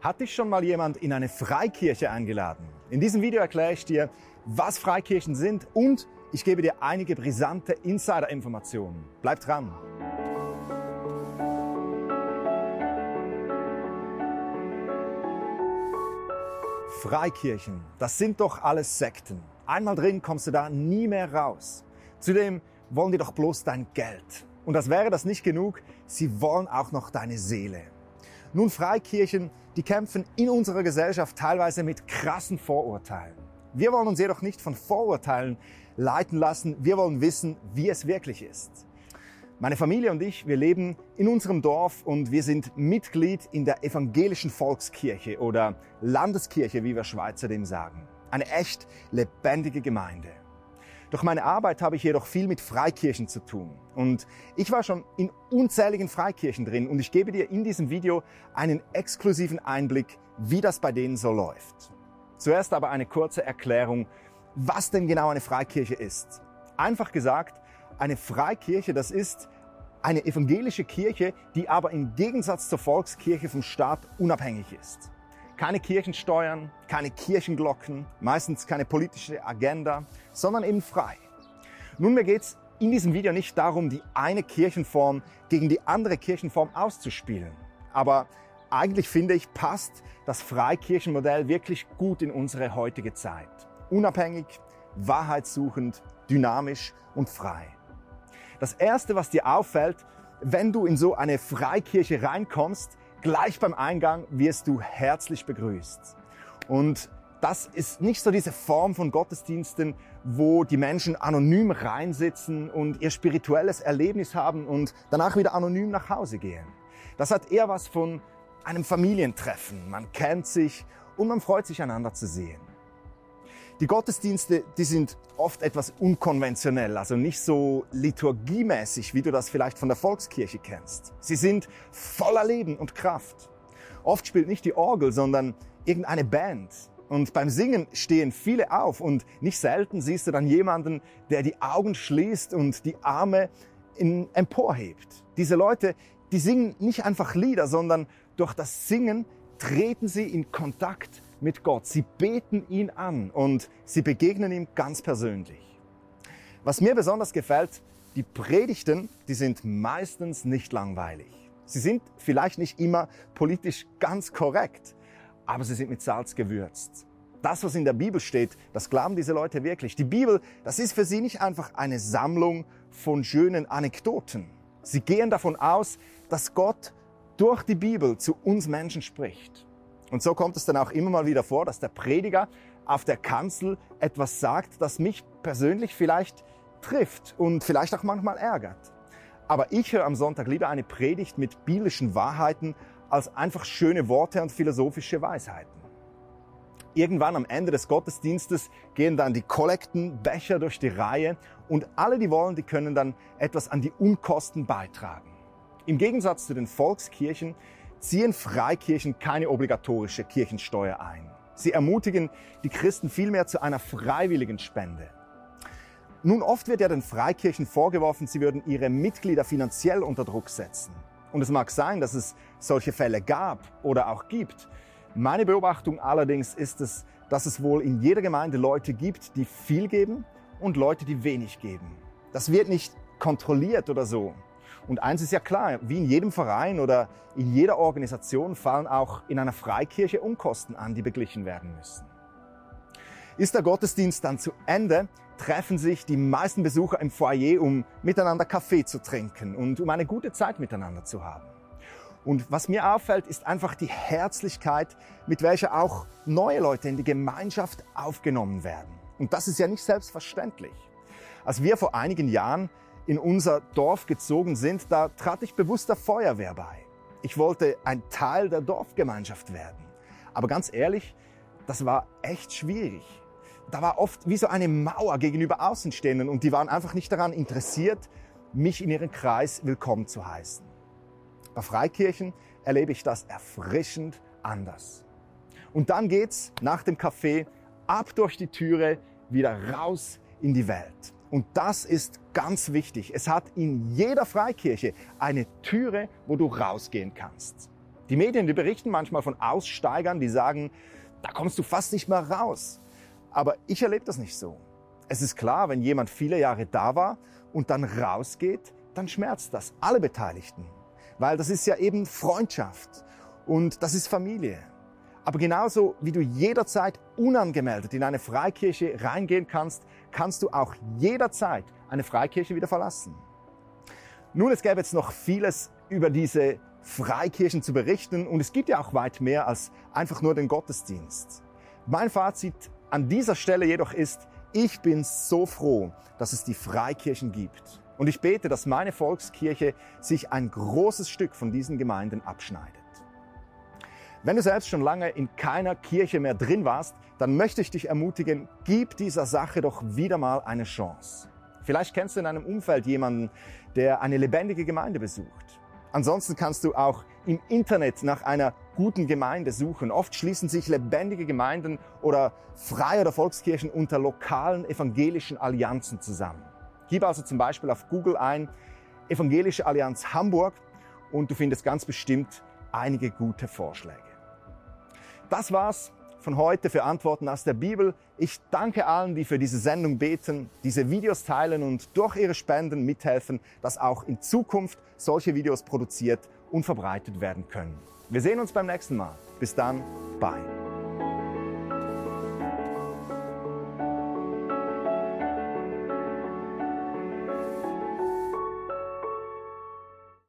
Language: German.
Hat dich schon mal jemand in eine Freikirche eingeladen? In diesem Video erkläre ich dir, was Freikirchen sind und ich gebe dir einige brisante Insider-Informationen. Bleib dran! Freikirchen, das sind doch alles Sekten. Einmal drin kommst du da nie mehr raus. Zudem wollen die doch bloß dein Geld. Und das wäre das nicht genug, sie wollen auch noch deine Seele. Nun, Freikirchen, die kämpfen in unserer Gesellschaft teilweise mit krassen Vorurteilen. Wir wollen uns jedoch nicht von Vorurteilen leiten lassen, wir wollen wissen, wie es wirklich ist. Meine Familie und ich, wir leben in unserem Dorf und wir sind Mitglied in der evangelischen Volkskirche oder Landeskirche, wie wir Schweizer dem sagen. Eine echt lebendige Gemeinde. Durch meine Arbeit habe ich jedoch viel mit Freikirchen zu tun. Und ich war schon in unzähligen Freikirchen drin und ich gebe dir in diesem Video einen exklusiven Einblick, wie das bei denen so läuft. Zuerst aber eine kurze Erklärung, was denn genau eine Freikirche ist. Einfach gesagt, eine Freikirche, das ist eine evangelische Kirche, die aber im Gegensatz zur Volkskirche vom Staat unabhängig ist. Keine Kirchensteuern, keine Kirchenglocken, meistens keine politische Agenda, sondern eben frei. Nunmehr geht's in diesem Video nicht darum, die eine Kirchenform gegen die andere Kirchenform auszuspielen. Aber eigentlich finde ich, passt das Freikirchenmodell wirklich gut in unsere heutige Zeit. Unabhängig, wahrheitssuchend, dynamisch und frei. Das Erste, was dir auffällt, wenn du in so eine Freikirche reinkommst, Gleich beim Eingang wirst du herzlich begrüßt. Und das ist nicht so diese Form von Gottesdiensten, wo die Menschen anonym reinsitzen und ihr spirituelles Erlebnis haben und danach wieder anonym nach Hause gehen. Das hat eher was von einem Familientreffen. Man kennt sich und man freut sich einander zu sehen. Die Gottesdienste, die sind oft etwas unkonventionell, also nicht so liturgiemäßig, wie du das vielleicht von der Volkskirche kennst. Sie sind voller Leben und Kraft. Oft spielt nicht die Orgel, sondern irgendeine Band. Und beim Singen stehen viele auf und nicht selten siehst du dann jemanden, der die Augen schließt und die Arme in, emporhebt. Diese Leute, die singen nicht einfach Lieder, sondern durch das Singen treten sie in Kontakt mit Gott. Sie beten ihn an und sie begegnen ihm ganz persönlich. Was mir besonders gefällt, die Predigten, die sind meistens nicht langweilig. Sie sind vielleicht nicht immer politisch ganz korrekt, aber sie sind mit Salz gewürzt. Das, was in der Bibel steht, das glauben diese Leute wirklich. Die Bibel, das ist für sie nicht einfach eine Sammlung von schönen Anekdoten. Sie gehen davon aus, dass Gott durch die Bibel zu uns Menschen spricht. Und so kommt es dann auch immer mal wieder vor, dass der Prediger auf der Kanzel etwas sagt, das mich persönlich vielleicht trifft und vielleicht auch manchmal ärgert. Aber ich höre am Sonntag lieber eine Predigt mit biblischen Wahrheiten als einfach schöne Worte und philosophische Weisheiten. Irgendwann am Ende des Gottesdienstes gehen dann die Kollektenbecher durch die Reihe und alle, die wollen, die können dann etwas an die Unkosten beitragen. Im Gegensatz zu den Volkskirchen ziehen Freikirchen keine obligatorische Kirchensteuer ein. Sie ermutigen die Christen vielmehr zu einer freiwilligen Spende. Nun, oft wird ja den Freikirchen vorgeworfen, sie würden ihre Mitglieder finanziell unter Druck setzen. Und es mag sein, dass es solche Fälle gab oder auch gibt. Meine Beobachtung allerdings ist es, dass es wohl in jeder Gemeinde Leute gibt, die viel geben und Leute, die wenig geben. Das wird nicht kontrolliert oder so. Und eins ist ja klar, wie in jedem Verein oder in jeder Organisation fallen auch in einer Freikirche Unkosten an, die beglichen werden müssen. Ist der Gottesdienst dann zu Ende, treffen sich die meisten Besucher im Foyer, um miteinander Kaffee zu trinken und um eine gute Zeit miteinander zu haben. Und was mir auffällt, ist einfach die Herzlichkeit, mit welcher auch neue Leute in die Gemeinschaft aufgenommen werden. Und das ist ja nicht selbstverständlich. Als wir vor einigen Jahren in unser Dorf gezogen sind, da trat ich bewusst der Feuerwehr bei. Ich wollte ein Teil der Dorfgemeinschaft werden. Aber ganz ehrlich, das war echt schwierig. Da war oft wie so eine Mauer gegenüber Außenstehenden und die waren einfach nicht daran interessiert, mich in ihren Kreis willkommen zu heißen. Bei Freikirchen erlebe ich das erfrischend anders. Und dann geht's nach dem Kaffee ab durch die Türe wieder raus in die Welt. Und das ist ganz wichtig. Es hat in jeder Freikirche eine Türe, wo du rausgehen kannst. Die Medien, die berichten manchmal von Aussteigern, die sagen, da kommst du fast nicht mehr raus. Aber ich erlebe das nicht so. Es ist klar, wenn jemand viele Jahre da war und dann rausgeht, dann schmerzt das alle Beteiligten. Weil das ist ja eben Freundschaft und das ist Familie. Aber genauso wie du jederzeit unangemeldet in eine Freikirche reingehen kannst, kannst du auch jederzeit eine Freikirche wieder verlassen. Nun, es gäbe jetzt noch vieles über diese Freikirchen zu berichten und es gibt ja auch weit mehr als einfach nur den Gottesdienst. Mein Fazit an dieser Stelle jedoch ist, ich bin so froh, dass es die Freikirchen gibt. Und ich bete, dass meine Volkskirche sich ein großes Stück von diesen Gemeinden abschneidet. Wenn du selbst schon lange in keiner Kirche mehr drin warst, dann möchte ich dich ermutigen, gib dieser Sache doch wieder mal eine Chance. Vielleicht kennst du in deinem Umfeld jemanden, der eine lebendige Gemeinde besucht. Ansonsten kannst du auch im Internet nach einer guten Gemeinde suchen. Oft schließen sich lebendige Gemeinden oder Freie oder Volkskirchen unter lokalen evangelischen Allianzen zusammen. Gib also zum Beispiel auf Google ein Evangelische Allianz Hamburg und du findest ganz bestimmt einige gute Vorschläge. Das war's von heute für Antworten aus der Bibel. Ich danke allen, die für diese Sendung beten, diese Videos teilen und durch ihre Spenden mithelfen, dass auch in Zukunft solche Videos produziert und verbreitet werden können. Wir sehen uns beim nächsten Mal. Bis dann, bye.